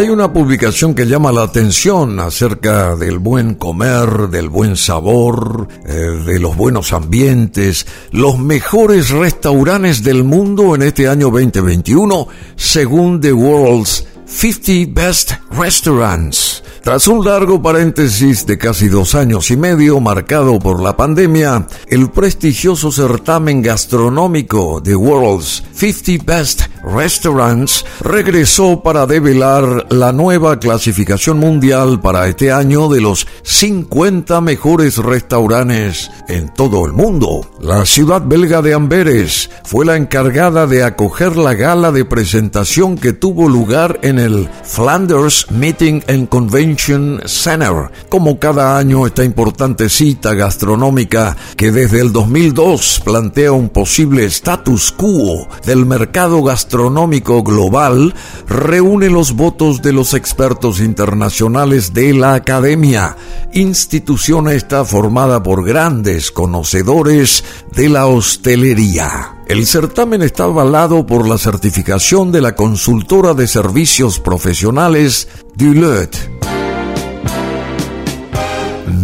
Hay una publicación que llama la atención acerca del buen comer, del buen sabor, eh, de los buenos ambientes, los mejores restaurantes del mundo en este año 2021, según The World's 50 Best Restaurants. Tras un largo paréntesis de casi dos años y medio marcado por la pandemia, el prestigioso certamen gastronómico The World's 50 Best Restaurants regresó para develar la nueva clasificación mundial para este año de los 50 mejores restaurantes en todo el mundo. La ciudad belga de Amberes fue la encargada de acoger la gala de presentación que tuvo lugar en el Flanders Meeting and Convention Center. Como cada año esta importante cita gastronómica que desde el 2002 plantea un posible status quo del mercado gastronómico Astronómico Global reúne los votos de los expertos internacionales de la Academia. Institución esta formada por grandes conocedores de la hostelería. El certamen está avalado por la certificación de la consultora de servicios profesionales Deloitte.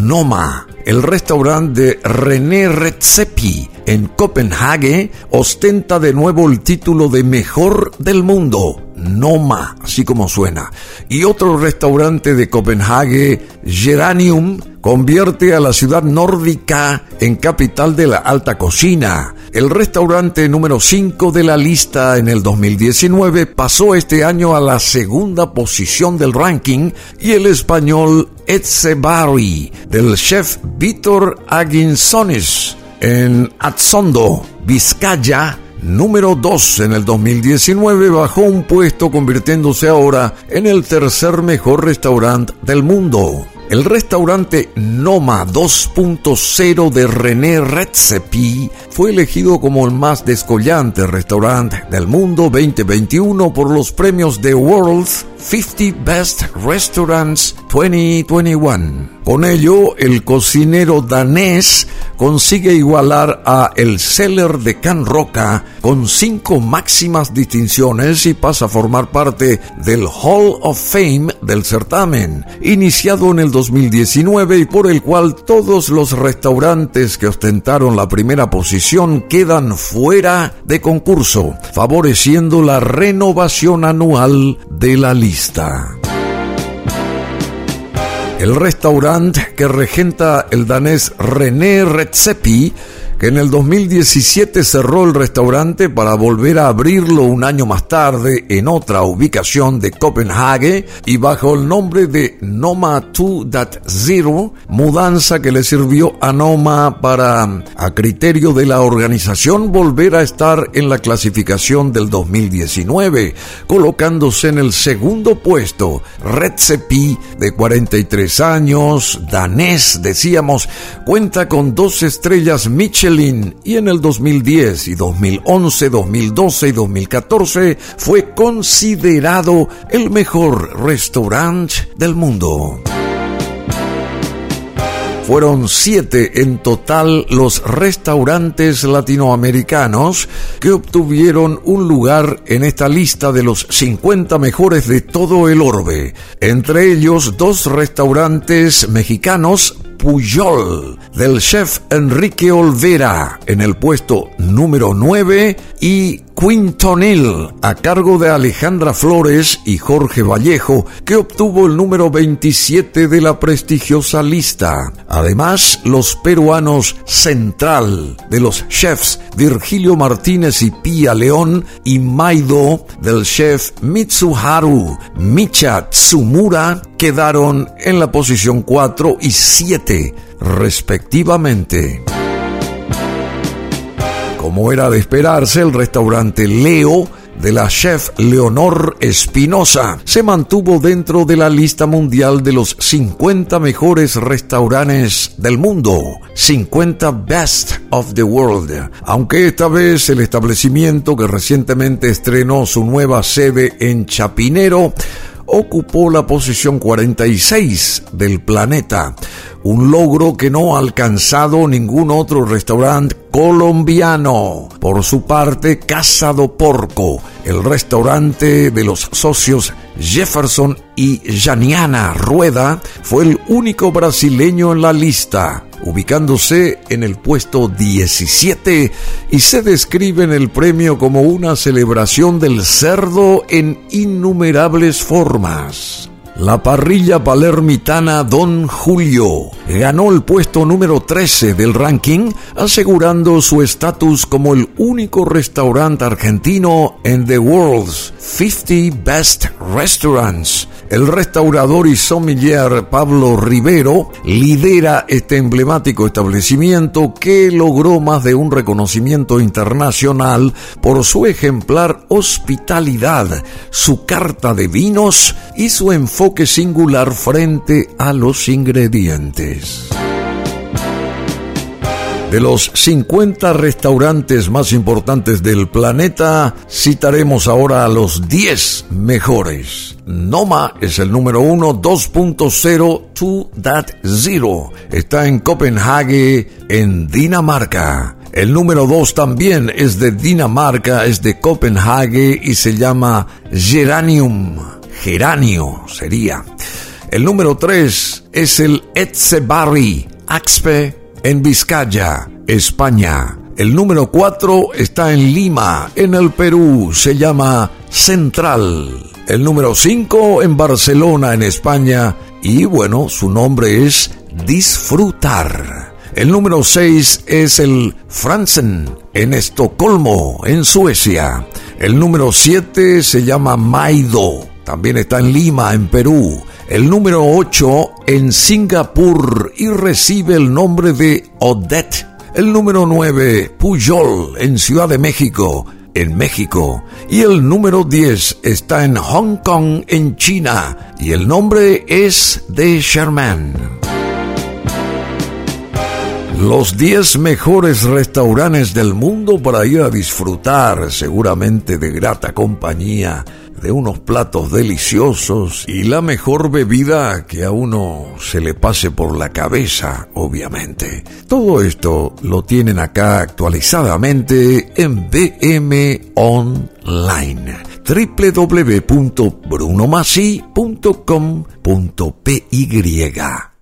Noma el restaurante de René Redzepi en Copenhague ostenta de nuevo el título de mejor del mundo. Noma, así como suena. Y otro restaurante de Copenhague, Geranium, convierte a la ciudad nórdica en capital de la alta cocina. El restaurante número 5 de la lista en el 2019 pasó este año a la segunda posición del ranking y el español Etzebari del chef Víctor Aguinsones en Atzondo, Vizcaya, número 2 en el 2019, bajó un puesto convirtiéndose ahora en el tercer mejor restaurante del mundo. El restaurante Noma 2.0 de René Redzepi fue elegido como el más descollante restaurante del mundo 2021 por los premios de World 50 Best Restaurants 2021. Con ello, el cocinero danés consigue igualar a el Cellar de Can Roca con cinco máximas distinciones y pasa a formar parte del Hall of Fame del certamen, iniciado en el 2019 y por el cual todos los restaurantes que ostentaron la primera posición quedan fuera de concurso, favoreciendo la renovación anual de la lista. El restaurante que regenta el danés René Redzepi que en el 2017 cerró el restaurante para volver a abrirlo un año más tarde en otra ubicación de Copenhague y bajo el nombre de Noma 2.0, mudanza que le sirvió a Noma para, a criterio de la organización, volver a estar en la clasificación del 2019, colocándose en el segundo puesto. Redzepi, de 43 años, danés, decíamos, cuenta con dos estrellas Michelin y en el 2010 y 2011, 2012 y 2014 fue considerado el mejor restaurante del mundo. Fueron siete en total los restaurantes latinoamericanos que obtuvieron un lugar en esta lista de los 50 mejores de todo el orbe. Entre ellos dos restaurantes mexicanos Puyol del chef Enrique Olvera en el puesto número 9 y Quintonil a cargo de Alejandra Flores y Jorge Vallejo que obtuvo el número 27 de la prestigiosa lista. Además, los peruanos Central de los chefs Virgilio Martínez y Pía León y Maido del chef Mitsuharu Micha Tsumura quedaron en la posición 4 y 7 respectivamente. Como era de esperarse, el restaurante Leo de la chef Leonor Espinosa se mantuvo dentro de la lista mundial de los 50 mejores restaurantes del mundo, 50 Best of the World, aunque esta vez el establecimiento que recientemente estrenó su nueva sede en Chapinero ocupó la posición 46 del planeta, un logro que no ha alcanzado ningún otro restaurante colombiano. Por su parte, Casa do Porco, el restaurante de los socios Jefferson y Janiana Rueda, fue el único brasileño en la lista ubicándose en el puesto 17 y se describe en el premio como una celebración del cerdo en innumerables formas. La parrilla palermitana Don Julio ganó el puesto número 13 del ranking, asegurando su estatus como el único restaurante argentino en The World's 50 Best Restaurants. El restaurador y sommelier Pablo Rivero lidera este emblemático establecimiento que logró más de un reconocimiento internacional por su ejemplar hospitalidad, su carta de vinos y su enfoque singular frente a los ingredientes. De los 50 restaurantes más importantes del planeta, citaremos ahora a los 10 mejores. Noma es el número 1, 2.0 to that zero. Está en Copenhague, en Dinamarca. El número 2 también es de Dinamarca, es de Copenhague y se llama Geranium. Geranio sería. El número 3 es el Etzebarri Axpe en Vizcaya, España. El número 4 está en Lima, en el Perú, se llama Central. El número 5 en Barcelona, en España, y bueno, su nombre es Disfrutar. El número 6 es el Franzen, en Estocolmo, en Suecia. El número 7 se llama Maido, también está en Lima, en Perú el número 8 en Singapur y recibe el nombre de Odette. El número 9, Pujol, en Ciudad de México, en México. Y el número 10 está en Hong Kong, en China. Y el nombre es de Sherman. Los 10 mejores restaurantes del mundo para ir a disfrutar seguramente de grata compañía de unos platos deliciosos y la mejor bebida que a uno se le pase por la cabeza, obviamente. Todo esto lo tienen acá actualizadamente en BM Online www.brunomasi.com.py